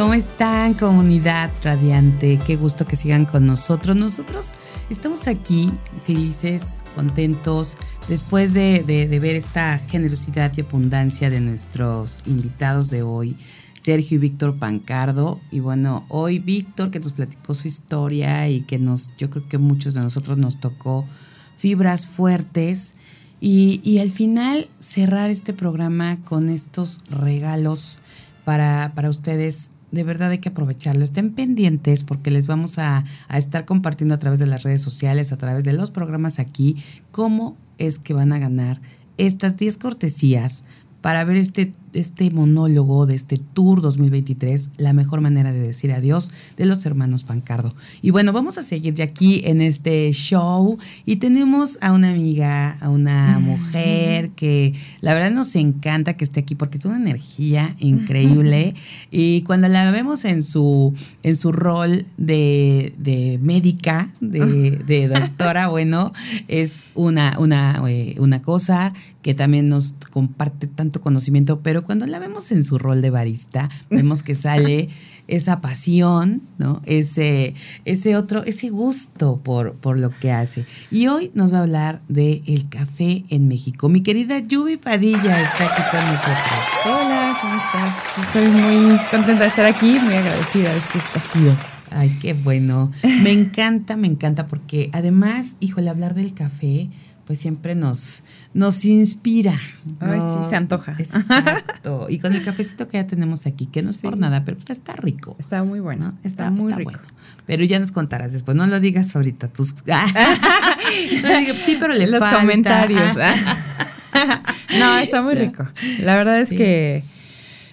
¿Cómo están, comunidad radiante? Qué gusto que sigan con nosotros. Nosotros estamos aquí felices, contentos, después de, ver esta generosidad y abundancia de nuestros invitados de hoy, Sergio y Víctor Pancardo. Y bueno, hoy Víctor que nos platicó su historia y que nos, yo creo que muchos de nosotros nos tocó fibras fuertes. Y, y al final cerrar este programa con estos regalos para, para ustedes de verdad hay que aprovecharlo. Estén pendientes porque les vamos a, a, estar compartiendo a través de las redes sociales, a través de los programas aquí, cómo es que van a ganar estas 10 cortesías para ver este este monólogo de este Tour 2023, la mejor manera de decir adiós de los hermanos Pancardo. Y bueno, vamos a seguir ya aquí en este show y tenemos a una amiga, a una mujer que la verdad nos encanta que esté aquí porque tiene una energía increíble y cuando la vemos en su, en su rol de, de médica, de, de, doctora, bueno, es una, una, eh, una cosa que también nos comparte tanto conocimiento, pero cuando la vemos en su rol de barista, vemos que sale esa pasión, ¿no? Ese, ese otro, ese gusto por, por lo que hace. Y hoy nos va a hablar de el café en México. Mi querida Yubi Padilla está aquí con nosotros. Hola, ¿cómo estás? Estoy muy contenta de estar aquí, muy agradecida de este espacio. Ay, qué bueno. Me encanta, me encanta, porque además, híjole, hablar del café pues siempre nos, nos inspira. Ay, sí, se antoja. Exacto. Y con el cafecito que ya tenemos aquí, que no es por nada, pero pues está rico. Está muy bueno. Está, muy rico. bueno. Pero ya nos contarás después, no lo digas ahorita. Tus... sí, pero le Los comentarios. no, está muy rico. La verdad es que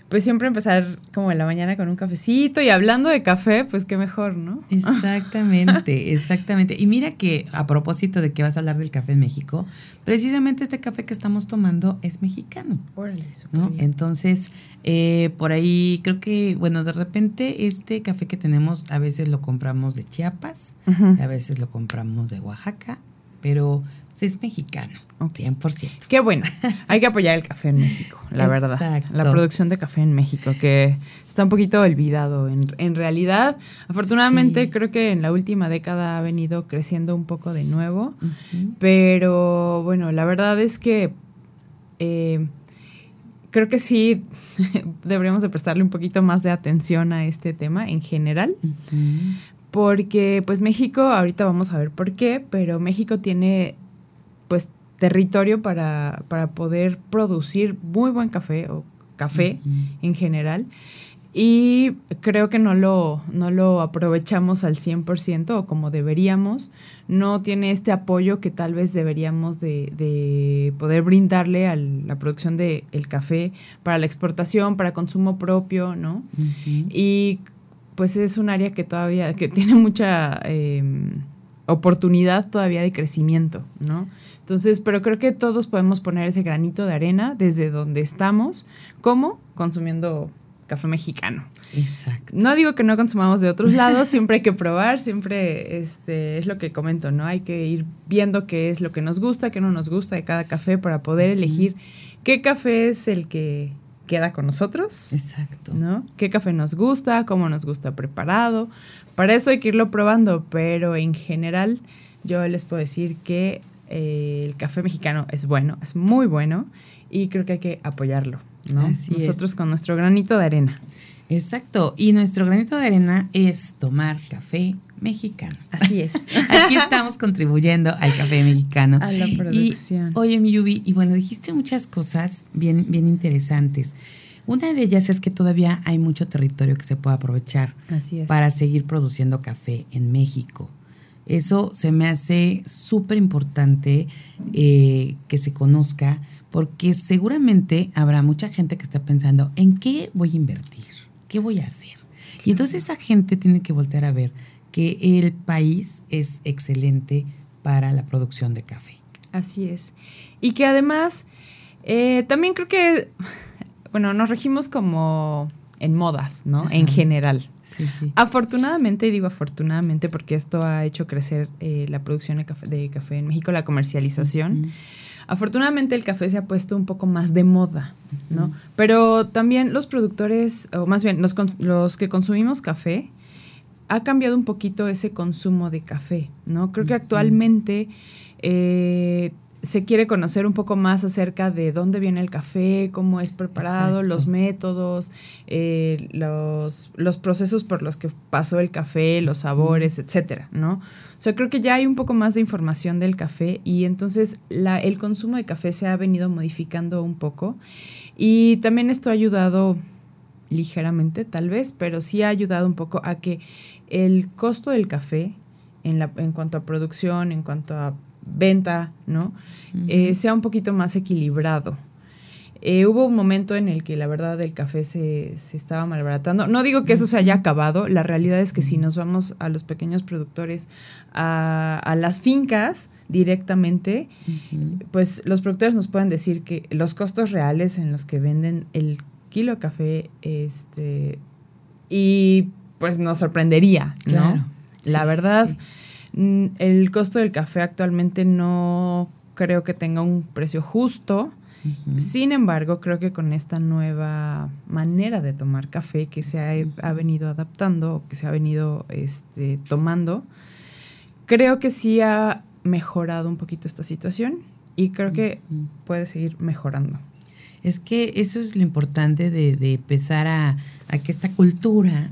pues siempre empezar como en la mañana con un cafecito y hablando de café, pues qué mejor, ¿no? Exactamente, exactamente. Y mira que a propósito de que vas a hablar del café en México, precisamente este café que estamos tomando es mexicano. Órale, ¿no? Entonces, eh, por ahí creo que, bueno, de repente este café que tenemos a veces lo compramos de Chiapas, a veces lo compramos de Oaxaca, pero es mexicano, 100%. Qué bueno. Hay que apoyar el café en México, la verdad. La producción de café en México, que está un poquito olvidado. En, realidad, afortunadamente, creo que en la última década ha venido creciendo un poco de nuevo. Pero bueno, la verdad es que eh, creo que sí deberíamos de prestarle un poquito más de atención a este tema en general. Porque pues México, ahorita vamos a ver por qué, pero México tiene pues territorio para, para poder producir muy buen café o café en general. Y creo que no lo, no lo aprovechamos al 100% o como deberíamos. No tiene este apoyo que tal vez deberíamos de, de poder brindarle a la producción del el café para la exportación, para consumo propio, ¿no? Y pues es un área que todavía, que tiene mucha em, oportunidad todavía de crecimiento, ¿no? Entonces, pero creo que todos podemos poner ese granito de arena desde donde estamos, como consumiendo café mexicano. Exacto. No digo que no consumamos de otros lados, siempre hay que probar, siempre este, es lo que comento, ¿no? Hay que ir viendo qué es lo que nos gusta, qué no nos gusta de cada café para poder elegir qué café es el que queda con nosotros. Exacto. ¿No? ¿Qué café nos gusta? ¿Cómo nos gusta preparado? Para eso hay que irlo probando, pero en general yo les puedo decir que eh, el café mexicano es bueno, es muy bueno y creo que hay que apoyarlo, ¿no? Nosotros con nuestro granito de arena. Exacto, y nuestro granito de arena es tomar café mexicano. Así es. Aquí estamos contribuyendo al café mexicano. A la producción. Y, oye, mi Yubi, y bueno, dijiste muchas cosas bien, bien interesantes. Una de ellas es que todavía hay mucho territorio que se puede aprovechar Así es. para seguir produciendo café en México. Eso se me hace súper importante eh, que se conozca porque seguramente habrá mucha gente que está pensando, ¿en qué voy a invertir? ¿Qué voy a hacer? Y entonces esa gente tiene que voltear a ver que el país es excelente para la producción de café. Así es. Y que además, eh, también creo que, bueno, nos regimos como en modas, ¿no? En general. Sí, sí. Afortunadamente, digo afortunadamente porque esto ha hecho crecer eh, la producción de café, en México, la comercialización. Afortunadamente el café se ha puesto un poco más de moda, ¿no? Pero también los productores, o más bien los, los, que consumimos café, ha cambiado un poquito ese consumo de café, ¿no? Creo que actualmente eh, se quiere conocer un poco más acerca de dónde viene el café, cómo es preparado, los métodos, eh, los, los, procesos por los que pasó el café, los sabores, etcétera, ¿no? O sea, creo que ya hay un poco más de información del café y entonces la, el consumo de café se ha venido modificando un poco y también esto ha ayudado ligeramente, tal vez, pero sí ha ayudado un poco a que el costo del café en, la, en cuanto a producción, en cuanto a venta, ¿no? Eh, sea un poquito más equilibrado. Eh, hubo un momento en el que la verdad el café se, estaba malbaratando. No digo que eso se haya acabado, la realidad es que si nos vamos a los pequeños productores, a, las fincas directamente, pues los productores nos pueden decir que los costos reales en los que venden el kilo de café, este, y pues nos sorprendería, ¿no? la verdad. El costo del café actualmente no creo que tenga un precio justo. Sin embargo, creo que con esta nueva manera de tomar café que se ha, venido adaptando, que se ha venido este, tomando, creo que sí ha mejorado un poquito esta situación y creo que puede seguir mejorando. Es que eso es lo importante de, empezar a, que esta cultura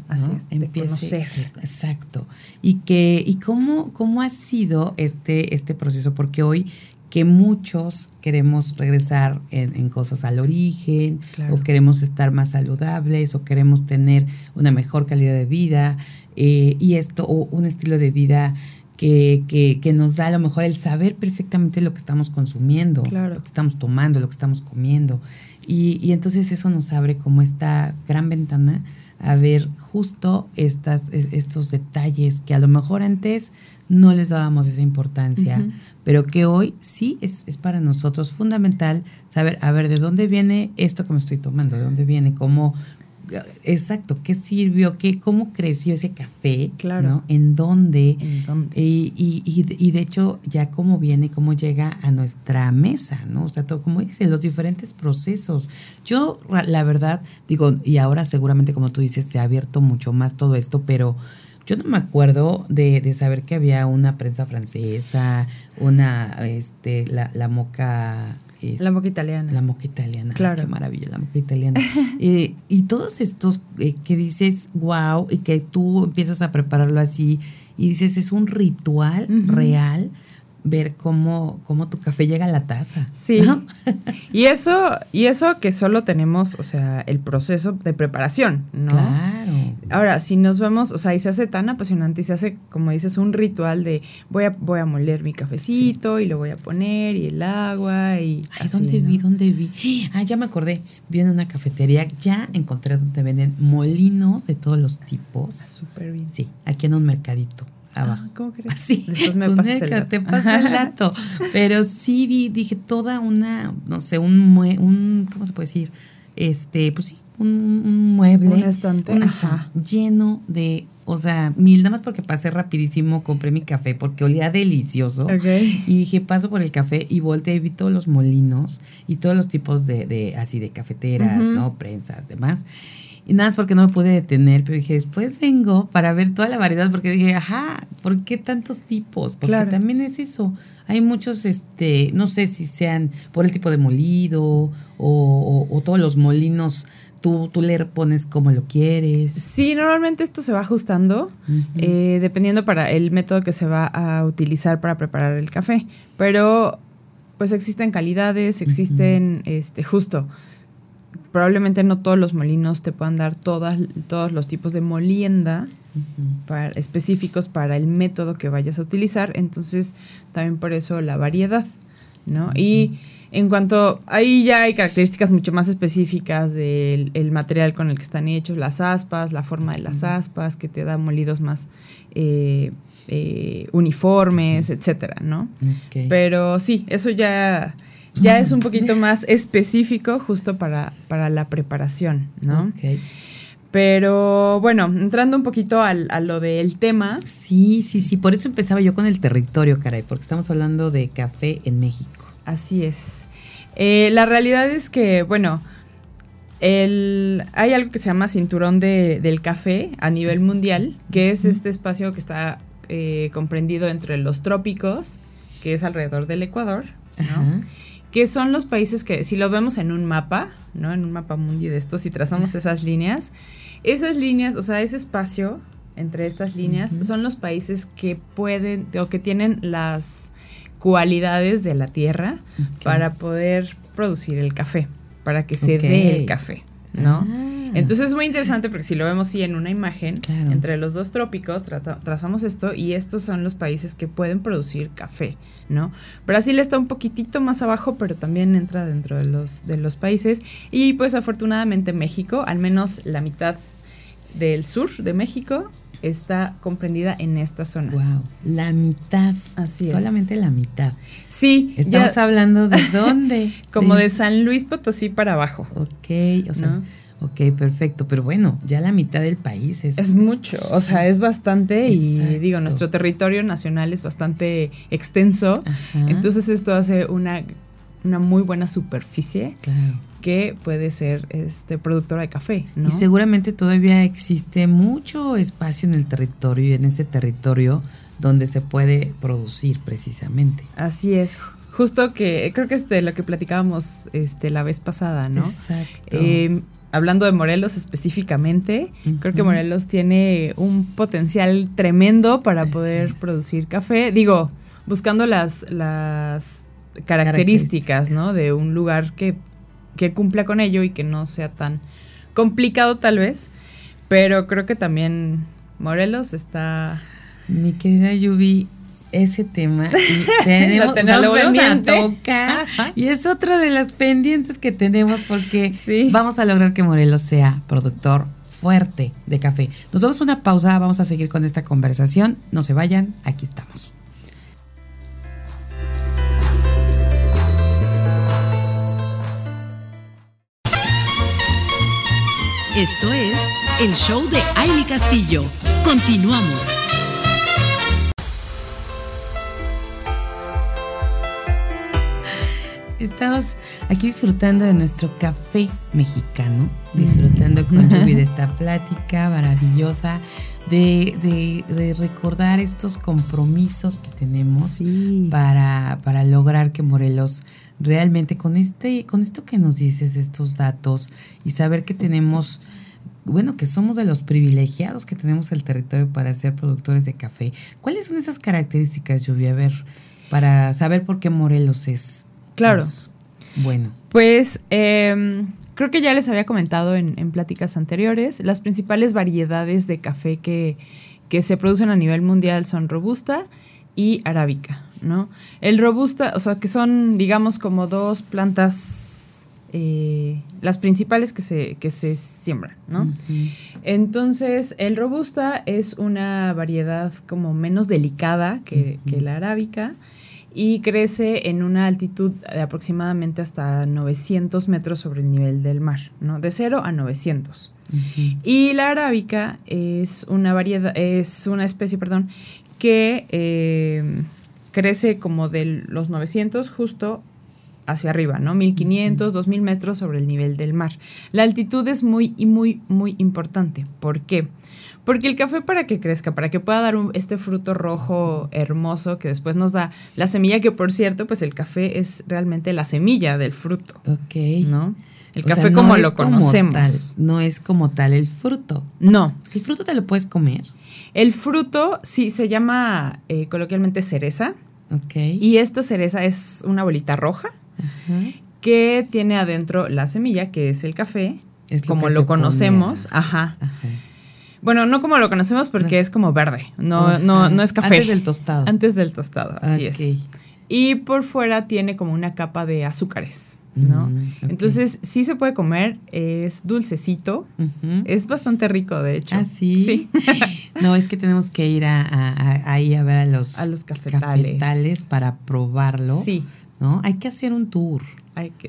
empiece exacto. Y que, y cómo, cómo ha sido este, este proceso, porque hoy que muchos queremos regresar en, cosas al origen, o queremos estar más saludables, o queremos tener una mejor calidad de vida, eh, y esto, o un estilo de vida que, que, que, nos da a lo mejor el saber perfectamente lo que estamos consumiendo, lo que estamos tomando, lo que estamos comiendo. Y, y, entonces eso nos abre como esta gran ventana a ver justo estas, estos detalles que a lo mejor antes no les dábamos esa importancia, pero que hoy sí es, es, para nosotros fundamental saber, a ver, ¿de dónde viene esto que me estoy tomando? ¿De dónde viene? ¿Cómo, exacto, qué sirvió, qué, cómo creció ese café, claro. ¿En dónde? Y, y, de hecho, ya cómo viene, cómo llega a nuestra mesa, ¿no? O sea, todo, como dice, los diferentes procesos. Yo, la verdad, digo, y ahora seguramente, como tú dices, se ha abierto mucho más todo esto, pero yo no me acuerdo de, de saber que había una prensa francesa, una, este, la, la moca la moca italiana. La moca italiana. Claro. qué maravilla, la moca italiana. Eh, y todos estos eh, que dices, wow, y que tú empiezas a prepararlo así y dices, es un ritual real ver cómo, cómo tu café llega a la taza. Sí. y eso, y eso que solo tenemos, o sea, el proceso de preparación, ¿no? Claro. Ahora, si nos vemos, o sea, y se hace tan apasionante y se hace, como dices, un ritual de voy a, voy a moler mi cafecito y lo voy a poner y el agua y. Ay, ¿dónde vi? ¿Dónde vi? Ah, ya me acordé. Vi en una cafetería, ya encontré donde venden molinos de todos los tipos. Súper bien. Sí, aquí en un mercadito. Abajo. Ah, ¿Cómo crees? Sí, Después me pasas el te pasa el dato. Pero sí vi, dije, toda una, no sé, un, un ¿cómo se puede decir? Este, pues sí, un, mueble. Un estante. lleno de, o sea, mil, nada más porque pasé rapidísimo, compré mi café porque olía delicioso. Y dije, paso por el café y volteé y vi todos los molinos y todos los tipos de, de así, de cafeteras, ¿no? Prensas, demás. Y nada más porque no me pude detener, pero dije, después vengo para ver toda la variedad, porque dije, ajá, ¿por qué tantos tipos? Porque también es eso. Hay muchos, este, no sé si sean por el tipo de molido o, o todos los molinos Tú, tú, le pones como lo quieres. Sí, normalmente esto se va ajustando eh, dependiendo para el método que se va a utilizar para preparar el café. Pero pues existen calidades, existen, este, justo, probablemente no todos los molinos te puedan dar todas, todos los tipos de molienda para, específicos para el método que vayas a utilizar. Entonces, también por eso la variedad, ¿no? Y en cuanto, ahí ya hay características mucho más específicas del material con el que están hechos, las aspas, la forma de las aspas, que te da molidos más eh, eh, uniformes, etcétera, ¿no? Pero sí, eso ya ya es un poquito más específico justo para, para la preparación, ¿no? Pero bueno, entrando un poquito al, a lo del tema. Sí, sí, sí, por eso empezaba yo con el territorio, caray, porque estamos hablando de café en México. Así es. Eh, la realidad es que, bueno, el, hay algo que se llama cinturón de, del café a nivel mundial, que es este espacio que está eh, comprendido entre los trópicos, que es alrededor del Ecuador, ¿no? Que son los países que, si lo vemos en un mapa, ¿no? En un mapa mundi de estos, si trazamos esas líneas, esas líneas, o sea, ese espacio entre estas líneas, son los países que pueden o que tienen las cualidades de la tierra para poder producir el café, para que se dé el café, ¿no? Ah. Entonces es muy interesante porque si lo vemos así en una imagen, entre los dos trópicos trazamos esto y estos son los países que pueden producir café, ¿no? Brasil está un poquitito más abajo, pero también entra dentro de los, de los países. Y pues afortunadamente México, al menos la mitad del sur de México, está comprendida en esta zona. Wow, la mitad. Así es. Solamente la mitad. Sí. Estamos hablando de dónde. Como de, San Luis Potosí para abajo. Ok, o sea. Ok, perfecto, pero bueno, ya la mitad del país es... Es mucho, o sea, es bastante y digo, nuestro territorio nacional es bastante extenso, entonces esto hace una, una muy buena superficie que puede ser este productora de café. Y seguramente todavía existe mucho espacio en el territorio y en ese territorio donde se puede producir precisamente. Así es, justo que creo que es de lo que platicábamos este, la vez pasada, ¿no? Exacto. Eh, hablando de Morelos específicamente, creo que Morelos tiene un potencial tremendo para poder producir café. Digo, buscando las, las características, ¿no? De un lugar que, que cumpla con ello y que no sea tan complicado tal vez. Pero creo que también Morelos está... Mi querida Yubi, ese tema y tenemos, a tocar y es otra de las pendientes que tenemos porque vamos a lograr que Morelos sea productor fuerte de café. Nos damos una pausa, vamos a seguir con esta conversación. No se vayan, aquí estamos. Esto es el show de Aile Castillo. Continuamos. Estamos aquí disfrutando de nuestro café mexicano, disfrutando con Yubi de esta plática maravillosa, de, recordar estos compromisos que tenemos para, para lograr que Morelos realmente con este, con esto que nos dices, estos datos, y saber que tenemos bueno, que somos de los privilegiados que tenemos el territorio para ser productores de café. ¿Cuáles son esas características, Lluvia? A ver, para saber por qué Morelos es Claro. bueno. Pues em, creo que ya les había comentado en, pláticas anteriores, las principales variedades de café que, se producen a nivel mundial son robusta y arábica, ¿no? El robusta, o sea, que son, digamos, como dos plantas, eh, las principales que se, que se siembran, ¿no? Entonces, el robusta es una variedad como menos delicada que, que la arábica y crece en una altitud de aproximadamente hasta 900 metros sobre el nivel del mar, ¿no? De 0 a 900. Y la arábica es una variedad, es una especie, perdón, que eh, crece como de los 900 justo hacia arriba, ¿no? 1500, 2000 metros sobre el nivel del mar. La altitud es muy, muy, muy importante. ¿Por qué? Porque el café para que crezca, para que pueda dar este fruto rojo hermoso que después nos da la semilla, que por cierto, pues el café es realmente la semilla del fruto. Ok. ¿No? El café como lo conocemos. no es como tal el fruto. No. ¿El fruto te lo puedes comer? El fruto sí se llama eh, coloquialmente cereza. Ok. Y esta cereza es una bolita roja. Ajá que tiene adentro la semilla, que es el café, es como lo, conocemos. Ajá. Bueno, no como lo conocemos porque es como verde, no, no, no es café. Antes del tostado. Antes del tostado, así es. Y por fuera tiene como una capa de azúcares. ¿no? Mm, Entonces sí se puede comer, es dulcecito, es bastante rico de hecho. ¿Ah, sí? Sí. no, es que tenemos que ir a, ahí a ver a los, a los cafetales. para probarlo. Sí. ¿No? Hay que hacer un tour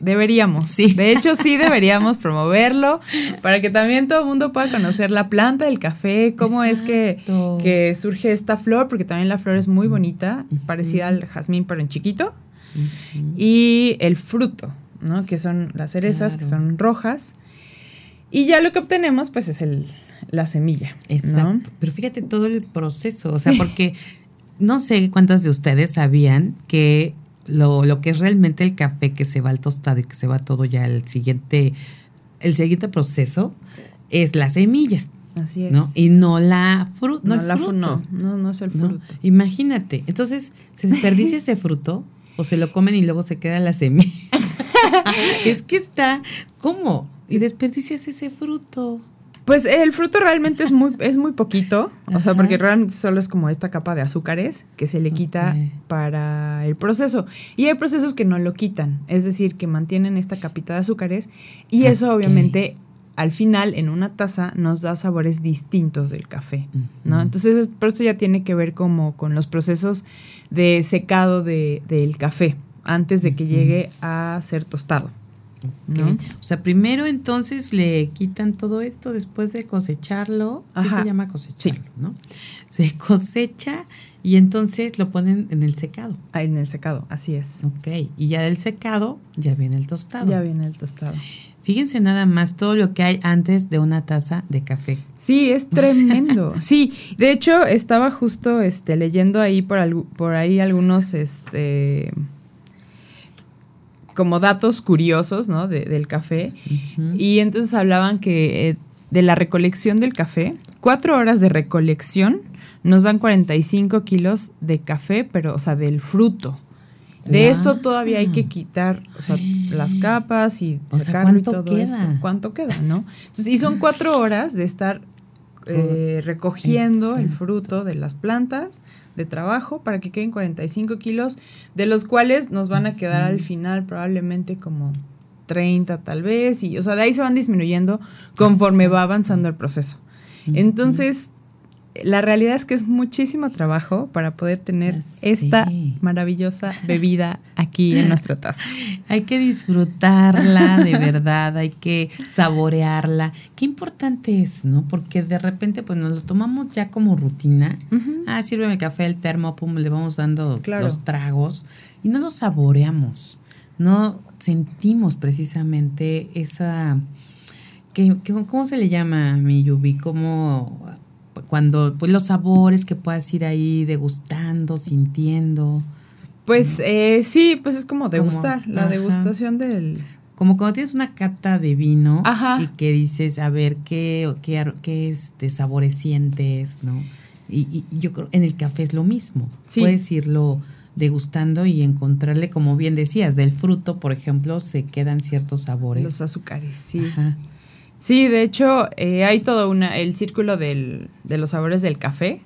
deberíamos. Sí. De hecho, sí deberíamos promoverlo para que también todo el mundo pueda conocer la planta del café, cómo es que, que, surge esta flor, porque también la flor es muy bonita, parecida al jazmín, pero en chiquito. Y el fruto, ¿no? Que son las cerezas, que son rojas. Y ya lo que obtenemos, pues, es el, la semilla. Exacto. Pero fíjate todo el proceso, o sea, porque no sé cuántas de ustedes sabían que lo, lo, que es realmente el café que se va al tostado y que se va todo ya el siguiente, el siguiente proceso es la semilla. Así es. ¿no? Y no la, fruta no, el fruto. No, no, no es el fruto. Imagínate. Entonces, ¿se desperdicia ese fruto? ¿O se lo comen y luego se queda la semilla? es que está, ¿cómo? Y desperdicias ese fruto. Pues el fruto realmente es muy, es muy poquito, o sea, porque realmente solo es como esta capa de azúcares que se le quita para el proceso. Y hay procesos que no lo quitan, es decir, que mantienen esta capita de azúcares y eso obviamente al final en una taza nos da sabores distintos del café, ¿no? Entonces, por esto ya tiene que ver como con los procesos de secado de, del café antes de que llegue a ser tostado. O sea, primero entonces le quitan todo esto después de cosecharlo. Así se llama cosecharlo, ¿no? Se cosecha y entonces lo ponen en el secado. Ah, en el secado, así es. Ok, y ya del secado ya viene el tostado. Ya viene el tostado. Fíjense nada más todo lo que hay antes de una taza de café. Sí, es tremendo. sí, de hecho estaba justo este, leyendo ahí por, por ahí algunos este, como datos curiosos, ¿no? del café. Y entonces hablaban que eh, de la recolección del café, cuatro horas de recolección nos dan 45 kilos de café, pero, o sea, del fruto. De esto todavía hay que quitar o sea, las capas y sacarlo y todo queda? ¿Cuánto queda, no? Entonces, y son cuatro horas de estar eh, recogiendo el fruto de las plantas de trabajo para que queden 45 kilos, de los cuales nos van a quedar al final probablemente como 30 tal vez, y o sea, de ahí se van disminuyendo conforme va avanzando el proceso. Entonces, la realidad es que es muchísimo trabajo para poder tener esta maravillosa bebida aquí en nuestra taza. Hay que disfrutarla de verdad, hay que saborearla. Qué importante es, ¿no? Porque de repente pues nos lo tomamos ya como rutina. Ah, sírveme el café, el termo, pum, le vamos dando los tragos y no lo saboreamos. No sentimos precisamente esa... ¿Qué, ¿Cómo se le llama, mi Yubi? Como cuando, pues los sabores que puedas ir ahí degustando, sintiendo. Pues eh, sí, pues es como degustar, la degustación del... Como cuando tienes una cata de vino y que dices, a ver, ¿qué, qué, qué este, sabores sientes, no? Y, yo creo, en el café es lo mismo. Puedes irlo degustando y encontrarle, como bien decías, del fruto, por ejemplo, se quedan ciertos sabores. Los azúcares, sí. Ajá. Sí, de hecho, eh, hay todo una, el círculo del, de los sabores del café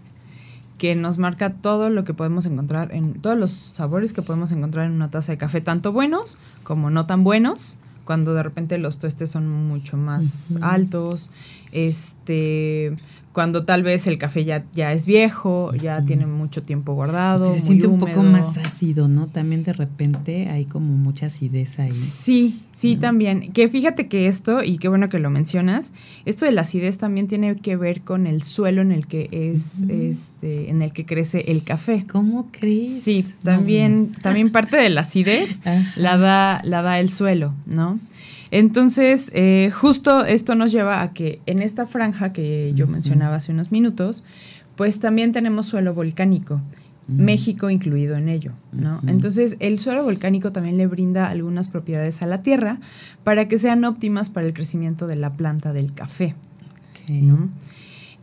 que nos marca todo lo que podemos encontrar en todos los sabores que podemos encontrar en una taza de café, tanto buenos como no tan buenos, cuando de repente los tuestes son mucho más altos, este cuando tal vez el café ya, ya es viejo, ya tiene mucho tiempo guardado. se siente un poco más ácido, ¿no? También de repente hay como mucha acidez ahí. Sí, sí, también. Que fíjate que esto, y qué bueno que lo mencionas, esto de la acidez también tiene que ver con el suelo en el que es, este, en el que crece el café. ¿Cómo crees? Sí, también, también parte de la acidez la da, la da el suelo, ¿no? Entonces, eh, justo esto nos lleva a que en esta franja que yo mencionaba hace unos minutos, pues también tenemos suelo volcánico. México incluido en ello, ¿no? Entonces, el suelo volcánico también le brinda algunas propiedades a la tierra para que sean óptimas para el crecimiento de la planta del café.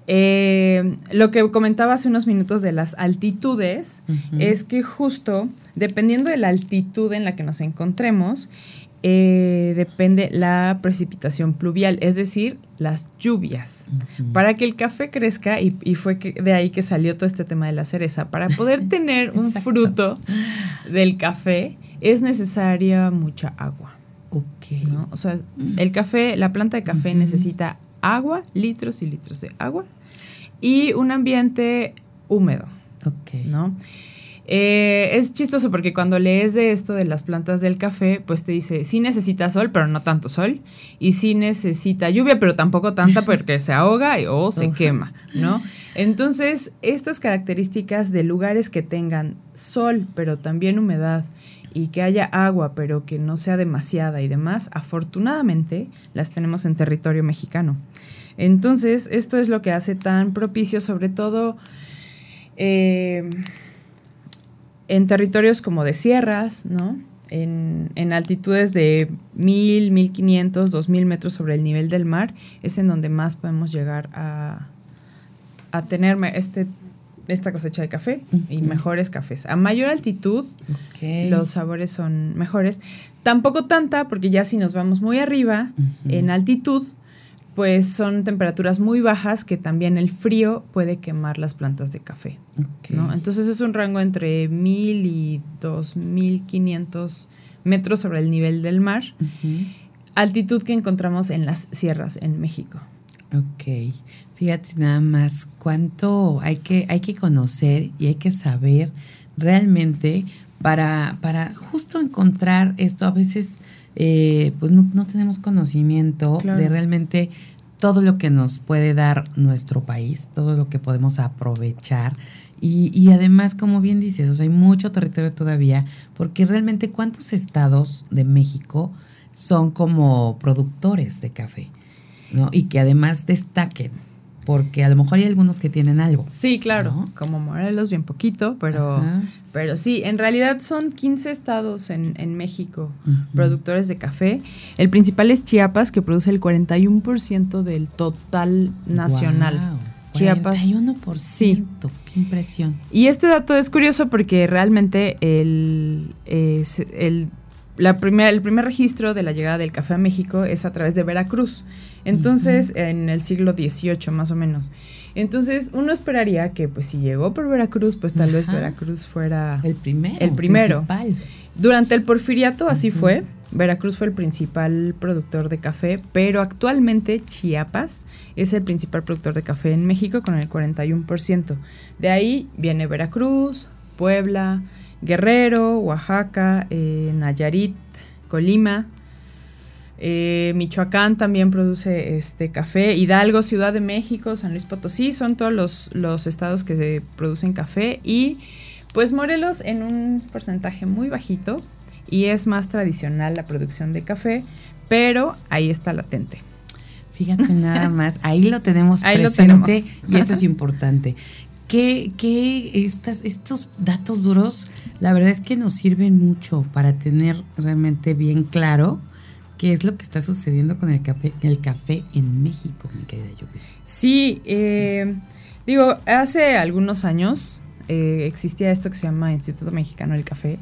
Eh, lo que comentaba hace unos minutos de las altitudes es que justo dependiendo de la altitud en la que nos encontremos, eh, depende la precipitación pluvial, es decir, las lluvias. Para que el café crezca, y, fue de ahí que salió todo este tema de la cereza, para poder tener un fruto del café es necesaria mucha agua. Ok. O sea, el café, la planta de café necesita agua, litros y litros de agua, y un ambiente húmedo. Ok. ¿no? Eh, es chistoso porque cuando lees de esto de las plantas del café, pues te dice, sí necesita sol, pero no tanto sol, y sí necesita lluvia, pero tampoco tanta porque se ahoga o se quema, ¿no? Entonces, estas características de lugares que tengan sol, pero también humedad, y que haya agua, pero que no sea demasiada y demás, afortunadamente las tenemos en territorio mexicano. Entonces, esto es lo que hace tan propicio, sobre todo... Eh, en territorios como de sierras, ¿no? En, altitudes de 1000, 1500, 2000 metros sobre el nivel del mar, es en donde más podemos llegar a, a tener este, esta cosecha de café y mejores cafés. A mayor altitud, los sabores son mejores. Tampoco tanta, porque ya si nos vamos muy arriba, en altitud, pues son temperaturas muy bajas que también el frío puede quemar las plantas de café. Entonces es un rango entre 1000 y 2500 metros sobre el nivel del mar, altitud que encontramos en las sierras en México. Ok, fíjate nada más cuánto hay que, hay que conocer y hay que saber realmente para, para justo encontrar esto. A veces eh, pues no, tenemos conocimiento de realmente todo lo que nos puede dar nuestro país, todo lo que podemos aprovechar. Y, además, como bien dices, hay mucho territorio todavía, porque realmente cuántos estados de México son como productores de café, ¿no? Y que además destaquen porque a lo mejor hay algunos que tienen algo. Sí, claro, como Morelos, bien poquito, pero, pero sí, en realidad son 15 estados en, México productores de café. El principal es Chiapas, que produce el 41% del total nacional. Chiapas. 41%, sí. qué impresión. Y este dato es curioso porque realmente el, el, la el primer registro de la llegada del café a México es a través de Veracruz. Entonces, en el siglo XVIII más o menos. Entonces, uno esperaría que, pues, si llegó por Veracruz, pues tal vez Veracruz fuera el primero. El primero. Durante el porfiriato así fue. Veracruz fue el principal productor de café, pero actualmente Chiapas es el principal productor de café en México con el 41%. De ahí viene Veracruz, Puebla, Guerrero, Oaxaca, eh, Nayarit, Colima, eh, Michoacán también produce este café. Hidalgo, Ciudad de México, San Luis Potosí, son todos los, los estados que se producen café. Y pues Morelos en un porcentaje muy bajito. Y es más tradicional la producción de café, pero ahí está latente. Fíjate nada más, ahí lo tenemos presente y eso es importante. Que, que estas, estos datos duros, la verdad es que nos sirven mucho para tener realmente bien claro qué es lo que está sucediendo con el café, el café en México, mi querida Lluvia. Sí, eh, digo, hace algunos años eh, existía esto que se llama Instituto Mexicano del Café,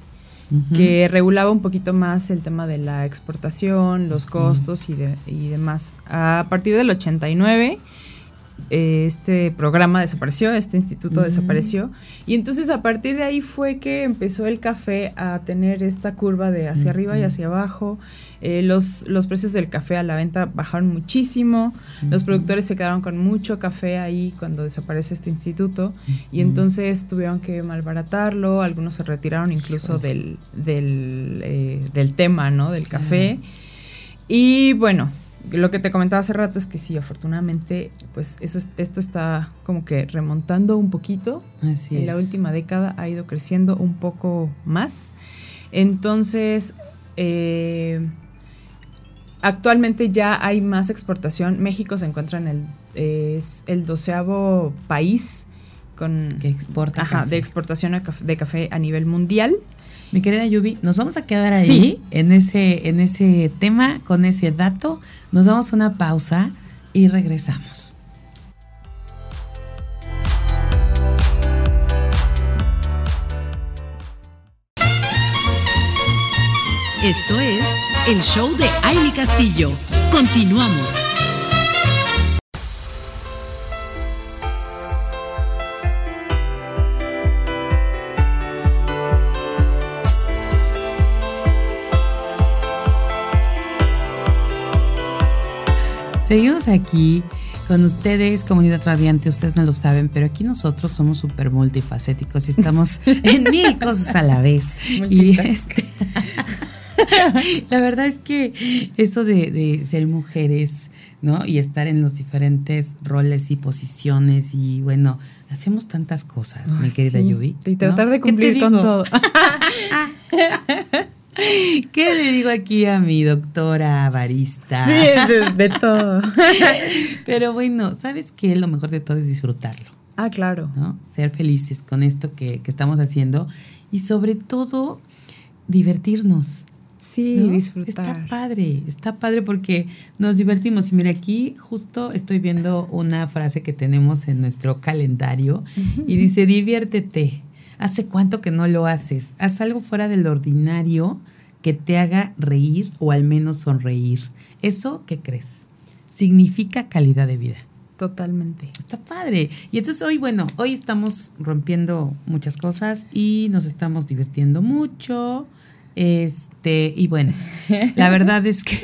que regulaba un poquito más el tema de la exportación, los costos y, y demás. A partir del 89 eh, este programa desapareció, este instituto desapareció. Y entonces a partir de ahí fue que empezó el café a tener esta curva de hacia arriba y hacia abajo. Eh, los, los precios del café a la venta bajaron muchísimo. Los productores se quedaron con mucho café ahí cuando desaparece este instituto. Y entonces tuvieron que malbaratarlo. Algunos se retiraron incluso del, del, eh, del tema, ¿no? Del café. Y bueno, lo que te comentaba hace rato es que sí, afortunadamente, pues eso esto está como que remontando un poquito. Así en la última década ha ido creciendo un poco más. Entonces, eh, actualmente ya hay más exportación. México se encuentra en el, es el doceavo país con, que exporta de exportación de café a nivel mundial. Mi querida Yubi, nos vamos a quedar ahí en, ese, en ese tema, con ese dato. Nos damos una pausa y regresamos. Esto es el show de Aile Castillo. Continuamos. Seguimos aquí con ustedes, comunidad radiante, ustedes no lo saben, pero aquí nosotros somos súper multifacéticos y estamos en mil cosas a la vez. y este, la verdad es que eso de, ser mujeres, ¿no? Y estar en los diferentes roles y posiciones y bueno, hacemos tantas cosas, mi querida sí. Y tratar de cumplir con todo. ¿Qué le digo aquí a mi doctora barista? Sí, es de, todo. Pero bueno, ¿sabes qué? Lo mejor de todo es disfrutarlo. Ah, claro. ¿no? Ser felices con esto que, estamos haciendo y sobre todo divertirnos. Sí, disfrutar. Está padre, está padre porque nos divertimos. Y mira, aquí justo estoy viendo una frase que tenemos en nuestro calendario y dice, diviértete. ¿Hace cuánto que no lo haces? Haz algo fuera del ordinario que te haga reír o al menos sonreír. ¿Eso qué crees? Significa calidad de vida. Totalmente. Está padre. Y entonces hoy, bueno, hoy estamos rompiendo muchas cosas y nos estamos divirtiendo mucho. Este, y bueno, la verdad es que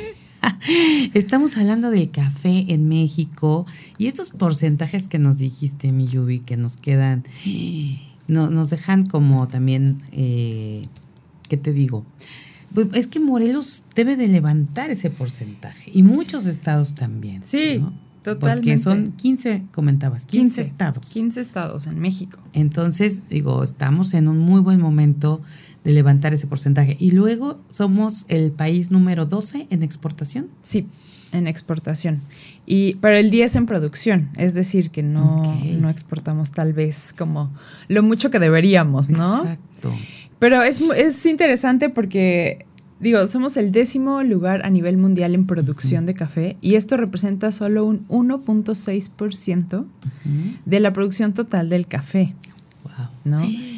estamos hablando del café en México y estos porcentajes que nos dijiste, mi Yubi, que nos quedan no, nos dejan como también, eh, ¿qué te digo? Pues, es que Morelos debe de levantar ese porcentaje y muchos estados también. Sí, totalmente. Porque son 15, comentabas, 15, estados. 15 estados en México. Entonces, digo, estamos en un muy buen momento de levantar ese porcentaje. Y luego somos el país número 12 en exportación. Sí, en exportación. Y, pero el 10 en producción, es decir, que no, no exportamos tal vez como lo mucho que deberíamos, ¿no? Exacto. Pero es, es interesante porque, digo, somos el décimo lugar a nivel mundial en producción de café y esto representa solo un 1.6% de la producción total del café. Wow. ¿No?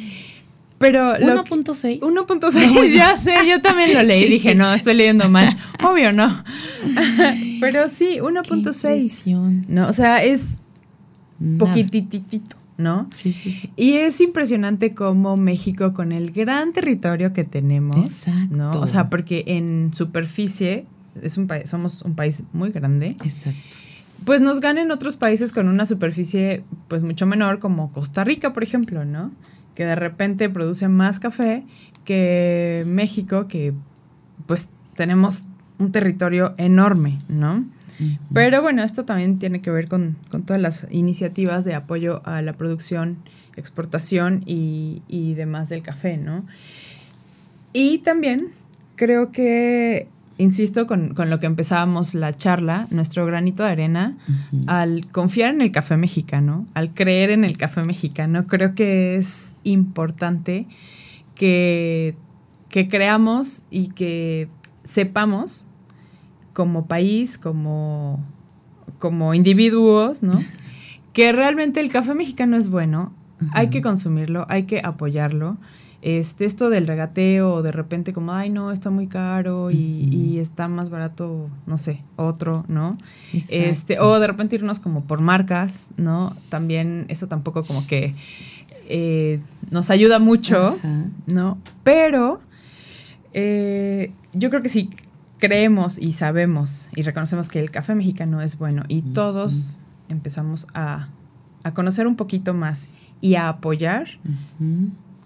Pero 1.6. 1.6, ya sé, yo también lo leí. Dije, no, estoy leyendo mal. Obvio, no. Pero sí, 1.6. No, o sea, es poquititito, ¿no? Sí, sí, sí. Y es impresionante cómo México, con el gran territorio que tenemos, ¿no? O sea, porque en superficie es un país, somos un país muy grande. Exacto. Pues nos ganen otros países con una superficie pues mucho menor, como Costa Rica, por ejemplo, ¿no? Que de repente produce más café que México, que pues tenemos un territorio enorme, ¿no? Pero bueno, esto también tiene que ver con, todas las iniciativas de apoyo a la producción, exportación y, demás del café, ¿no? Y también creo que, insisto, con, lo que empezábamos la charla, nuestro granito de arena, al confiar en el café mexicano, al creer en el café mexicano, creo que es importante que, creamos y que sepamos como país, como, como individuos, ¿no? que realmente el café mexicano es bueno, hay que consumirlo, hay que apoyarlo. Este, esto del regateo, de repente como, ay, no, está muy caro y, está más barato, no sé, otro, ¿no? Este, o de repente irnos como por marcas, ¿no? También eso tampoco como que eh, nos ayuda mucho, ¿no? Pero eh, yo creo que si creemos y sabemos y reconocemos que el café mexicano es bueno y todos empezamos a, conocer un poquito más y a apoyar,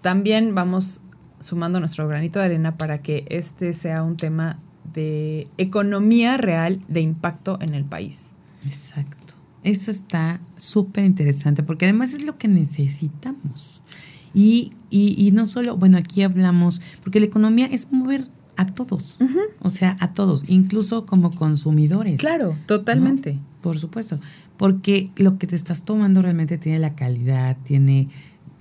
también vamos sumando nuestro granito de arena para que este sea un tema de economía real de impacto en el país. Exacto. Eso está súper interesante porque además es lo que necesitamos. Y, y, no solo, bueno, aquí hablamos, porque la economía es mover a todos, o sea, a todos, incluso como consumidores. Claro, totalmente. Por supuesto, porque lo que te estás tomando realmente tiene la calidad, tiene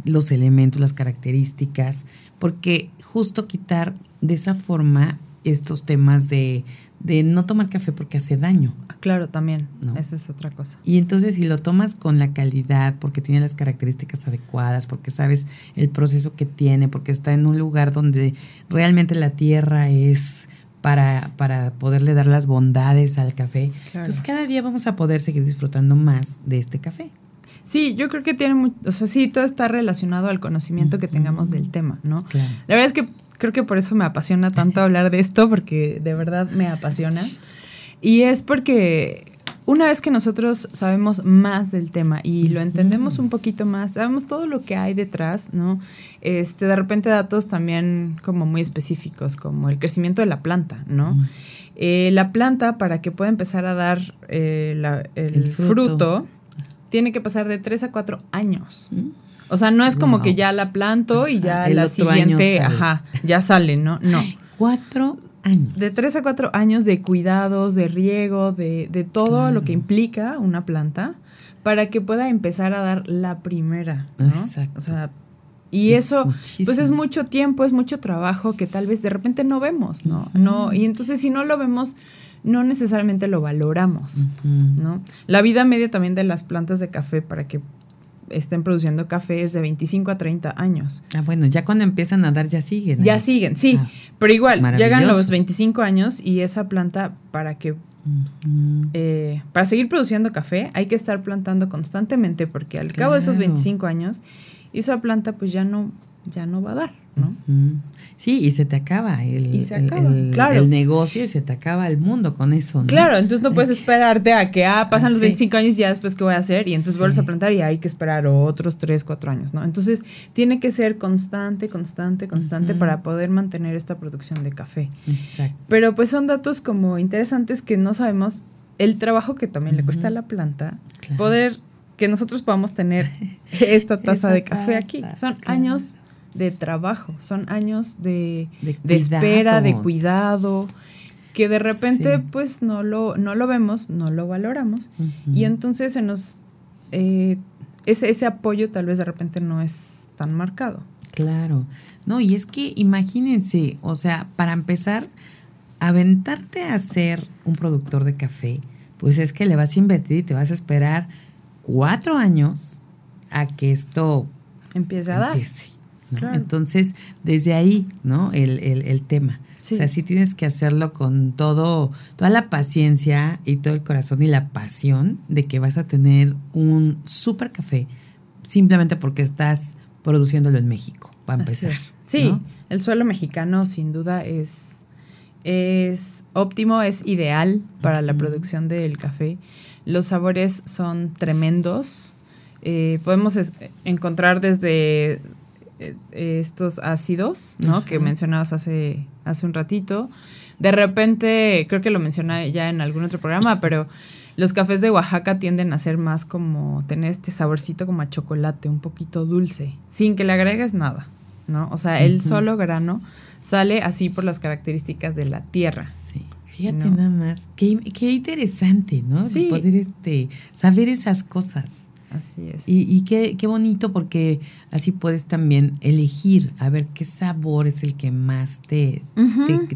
los elementos, las características, porque justo quitar de esa forma estos temas de, de no tomar café porque hace daño. Ah, claro, también. Esa es otra cosa. Y entonces si lo tomas con la calidad, porque tiene las características adecuadas, porque sabes el proceso que tiene, porque está en un lugar donde realmente la tierra es para, para poderle dar las bondades al café. Entonces cada día vamos a poder seguir disfrutando más de este café. Sí, yo creo que tiene, o sea, sí, todo está relacionado al conocimiento que tengamos del tema, ¿no? Claro. La verdad es que creo que por eso me apasiona tanto hablar de esto, porque de verdad me apasiona. Y es porque una vez que nosotros sabemos más del tema y lo entendemos un poquito más, sabemos todo lo que hay detrás, ¿no? Este, de repente datos también como muy específicos, como el crecimiento de la planta, ¿no? Eh, la planta, para que pueda empezar a dar eh, el, fruto tiene que pasar de 3 a 4 años. Mm. O sea, no es como que ya la planto y ya la siguiente, ajá, ya sale, ¿no? No. Cuatro años. De 3 a 4 años de cuidados, de riego, de, de todo lo que implica una planta para que pueda empezar a dar la primera, ¿no? Exacto. O sea, y eso, pues es mucho tiempo, es mucho trabajo que tal vez de repente no vemos, ¿no? No, y entonces si no lo vemos, no necesariamente lo valoramos, ¿no? La vida media también de las plantas de café para que estén produciendo café es de 25 a 30 años. Ah, bueno, ya cuando empiezan a dar ya siguen. Ya siguen, sí, ah, pero igual, llegan los 25 años y esa planta para que... Eh, para seguir produciendo café hay que estar plantando constantemente porque al cabo de esos 25 años esa planta pues ya no, ya no va a dar. Sí, y se te acaba el, el, negocio y se te acaba el mundo con eso. Claro, entonces no puedes esperarte a que ah, pasan los 25 años y ya después qué voy a hacer y entonces vuelves a plantar y hay que esperar otros 3, 4 años, ¿no? Entonces tiene que ser constante, constante, constante para poder mantener esta producción de café. Exacto. Pero pues son datos como interesantes que no sabemos el trabajo que también le cuesta a la planta poder que nosotros podamos tener esta taza de café aquí. Son años de trabajo, son años de, espera, de cuidado, que de repente pues no lo, no lo vemos, no lo valoramos. Y entonces se nos, eh, ese, ese apoyo tal vez de repente no es tan marcado. Claro, no, y es que imagínense, o sea, para empezar, aventarte a ser un productor de café, pues es que le vas a invertir y te vas a esperar cuatro años a que esto empiece a dar. Entonces, desde ahí, ¿no? El, el, tema. O sea, sí tienes que hacerlo con todo, toda la paciencia y todo el corazón y la pasión de que vas a tener un súper café simplemente porque estás produciéndolo en México, para empezar. Sí, el suelo mexicano sin duda es, es óptimo, es ideal para la producción del café. Los sabores son tremendos. Eh, podemos encontrar desde estos ácidos, ¿no? Que mencionabas hace, hace un ratito. De repente, creo que lo mencioné ya en algún otro programa, pero los cafés de Oaxaca tienden a ser más como tener este saborcito como a chocolate, un poquito dulce, sin que le agregues nada, ¿no? O sea, el solo grano sale así por las características de la tierra. Sí. Fíjate nada más, qué, qué interesante, ¿no? Sí. Poder este, saber esas cosas. Así es. Y, y qué, qué, bonito porque así puedes también elegir a ver qué sabor es el que más te, te,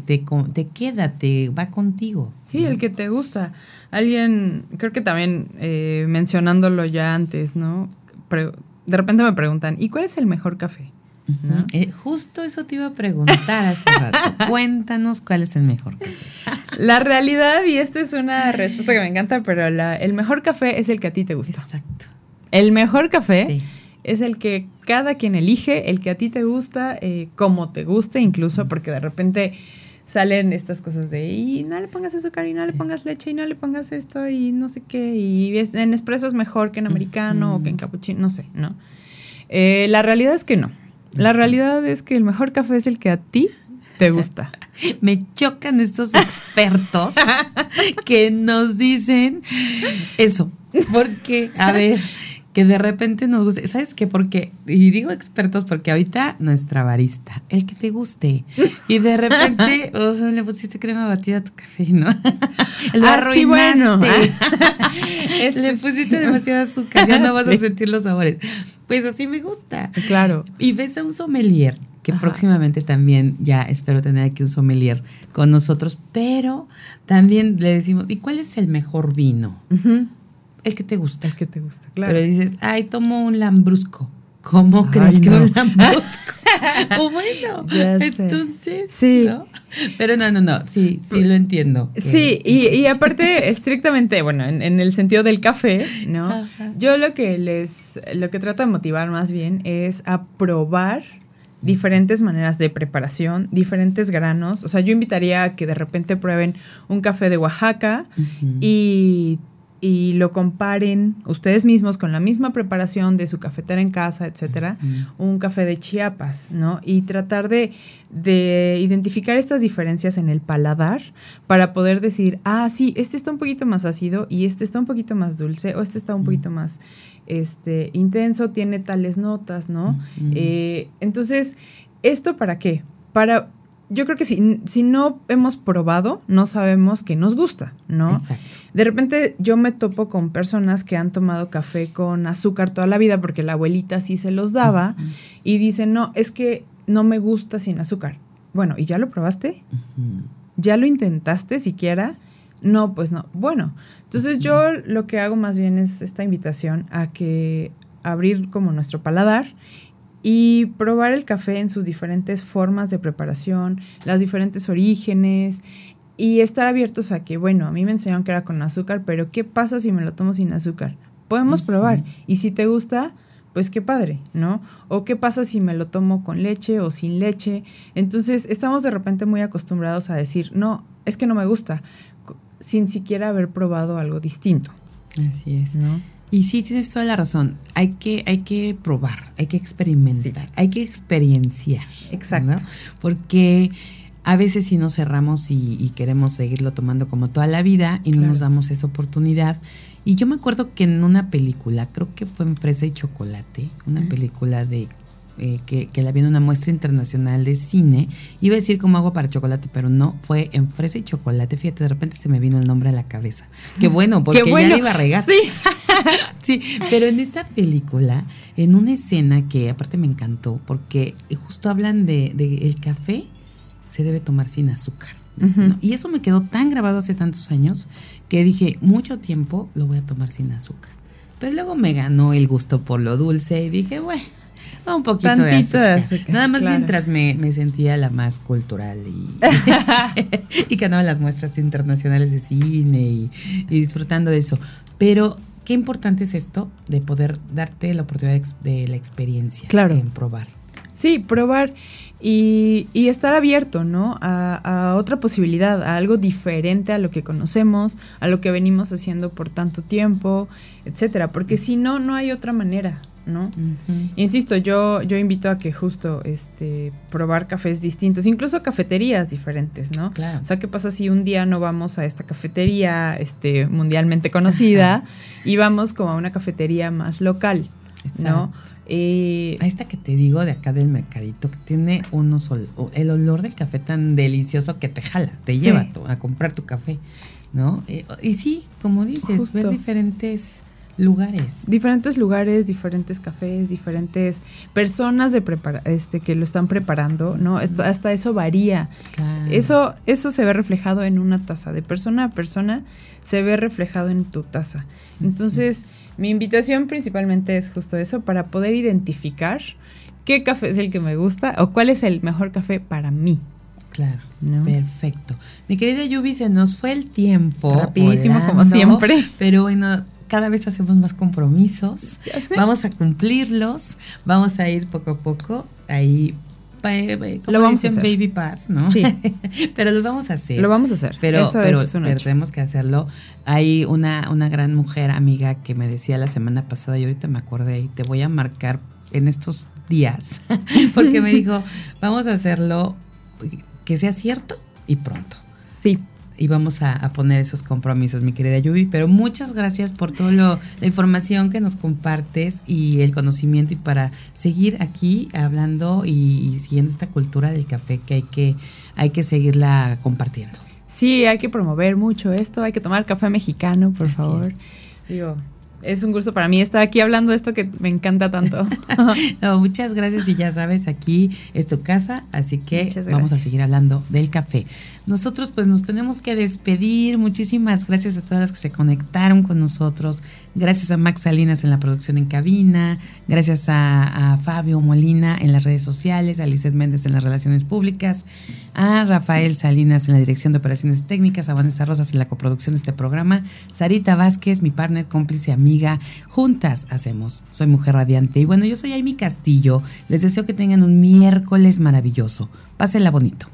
te, queda, te va contigo. Sí, el que te gusta. Alguien, creo que también eh, mencionándolo ya antes, ¿no? de repente me preguntan, ¿y cuál es el mejor café? Eh, justo eso te iba a preguntar hace rato. Cuéntanos cuál es el mejor café. La realidad, y esta es una respuesta que me encanta, pero la, el mejor café es el que a ti te gusta. Exacto. El mejor café es el que cada quien elige, el que a ti te gusta, eh, como te guste, incluso porque de repente salen estas cosas de y no le pongas azúcar y no le pongas leche y no le pongas esto y no sé qué y en espresso es mejor que en americano o que en cappuccino, no sé, ¿no? Eh, la realidad es que no. La realidad es que el mejor café es el que a ti te gusta. Me chocan estos expertos que nos dicen eso. Porque, a ver, que de repente nos guste. ¿Sabes qué? Porque, y digo expertos porque ahorita nuestra barista, el que te guste. Y de repente, oh, le pusiste crema batida a tu café, ¿no? Lo arruinaste. Este le pusiste demasiado azúcar, ya no vas a sentir los sabores. Pues así me gusta. Claro. Y ves a un sommelier que próximamente también ya espero tener aquí un sommelier con nosotros, pero también le decimos, ¿y cuál es el mejor vino? El que te gusta. El que te gusta, claro. Pero dices, ay, tomo un lambrusco. ¿Cómo crees que un lambrusco? o bueno, entonces, sí. Pero no, no, no, sí, sí lo entiendo. Sí, y, aparte, estrictamente, bueno, en, el sentido del café, ¿no? Yo lo que les, lo que trato de motivar más bien es a probar diferentes maneras de preparación, diferentes granos. O sea, yo invitaría a que de repente prueben un café de Oaxaca y y lo comparen ustedes mismos con la misma preparación de su cafetera en casa, etcétera, un café de Chiapas, ¿no? Y tratar de, de, identificar estas diferencias en el paladar para poder decir, ah, sí, este está un poquito más ácido y este está un poquito más dulce o este está un poquito más este, intenso, tiene tales notas, ¿no? Eh, entonces, ¿esto para qué? Para yo creo que si, si no hemos probado, no sabemos que nos gusta, ¿no? Exacto. De repente yo me topo con personas que han tomado café con azúcar toda la vida porque la abuelita sí se los daba y dicen, no, es que no me gusta sin azúcar. Bueno, ¿y ya lo probaste? ¿Ya lo intentaste siquiera? No, pues no. Bueno, entonces yo lo que hago más bien es esta invitación a que abrir como nuestro paladar y probar el café en sus diferentes formas de preparación, las diferentes orígenes y estar abiertos a que, bueno, a mí me enseñaron que era con azúcar, pero ¿qué pasa si me lo tomo sin azúcar? Podemos probar y si te gusta, pues qué padre, ¿no? O qué pasa si me lo tomo con leche o sin leche. Entonces estamos de repente muy acostumbrados a decir, no, es que no me gusta, sin siquiera haber probado algo distinto. Así es. ¿no? Y sí, tienes toda la razón. Hay que, hay que probar, hay que experimentar, hay que experienciar. Exacto. Porque a veces si nos cerramos y, queremos seguirlo tomando como toda la vida y no nos damos esa oportunidad. Y yo me acuerdo que en una película, creo que fue en Fresa y Chocolate, una película de eh, que, la vi en una muestra internacional de cine. Iba a decir como agua para chocolate, pero no, fue en fresa y chocolate. Fíjate, de repente se me vino el nombre a la cabeza. Qué bueno, porque ya iba a regar. Sí. sí, pero en esa película, en una escena que aparte me encantó, porque justo hablan de, el café se debe tomar sin azúcar. Y eso me quedó tan grabado hace tantos años que dije, mucho tiempo lo voy a tomar sin azúcar. Pero luego me ganó el gusto por lo dulce y dije, bueno un poquito de azúcar. Nada más mientras me, sentía la más cultural y, y ganaba las muestras internacionales de cine y, disfrutando de eso. Pero qué importante es esto de poder darte la oportunidad de, la experiencia. Claro. En probar. Sí, probar. Y, estar abierto, ¿no? A, a, otra posibilidad, a algo diferente a lo que conocemos, a lo que venimos haciendo por tanto tiempo, etcétera. Porque si no, no hay otra manera. ¿No? Insisto, yo, yo invito a que justo este, probar cafés distintos, incluso cafeterías diferentes, ¿no? Claro. O sea, ¿qué pasa si un día no vamos a esta cafetería este, mundialmente conocida y vamos como a una cafetería más local? ¿no? Eh, a esta que te digo de acá del mercadito, que tiene unos el olor del café tan delicioso que te jala, te lleva a comprar tu café, ¿no? Eh, y sí, como dices, ver diferentes lugares. Diferentes lugares, diferentes cafés, diferentes personas de prepara este que lo están preparando, ¿no? Hasta eso varía. Eso eso se ve reflejado en una taza de persona a persona, se ve reflejado en tu taza. Entonces, mi invitación principalmente es justo eso para poder identificar qué café es el que me gusta o cuál es el mejor café para mí. Claro, perfecto. Mi querida Yubi, se nos fue el tiempo. Rapidísimo, como siempre. Pero bueno, cada vez hacemos más compromisos, vamos a cumplirlos, vamos a ir poco a poco ahí como lo vamos dicen baby pass, ¿no? Sí. pero lo vamos a hacer. Lo vamos a hacer. Pero, pero, tenemos que hacerlo. Hay una, una gran mujer amiga que me decía la semana pasada, y ahorita me acordé, y te voy a marcar en estos días, porque me dijo, vamos a hacerlo que sea cierto y pronto. Sí y vamos a, poner esos compromisos, mi querida Yubi. Pero muchas gracias por toda la información que nos compartes y el conocimiento y para seguir aquí hablando y, siguiendo esta cultura del café que hay que, hay que seguirla compartiendo. Sí, hay que promover mucho esto, hay que tomar café mexicano, por favor. Digo, es un gusto para mí estar aquí hablando de esto que me encanta tanto. muchas gracias y ya sabes, aquí es tu casa, así que vamos a seguir hablando del café. Nosotros pues nos tenemos que despedir. Muchísimas gracias a todas las que se conectaron con nosotros. Gracias a Max Salinas en la producción en cabina. Gracias a, Fabio Molina en las redes sociales, a Lizeth Méndez en las relaciones públicas, a Rafael Salinas en la dirección de operaciones técnicas, a Vanessa Rosas en la coproducción de este programa, Sarita Vázquez, mi partner, cómplice, amiga. Juntas hacemos Soy Mujer Radiante. Y bueno, yo soy Amy Castillo. Les deseo que tengan un miércoles maravilloso. Pásenla bonito.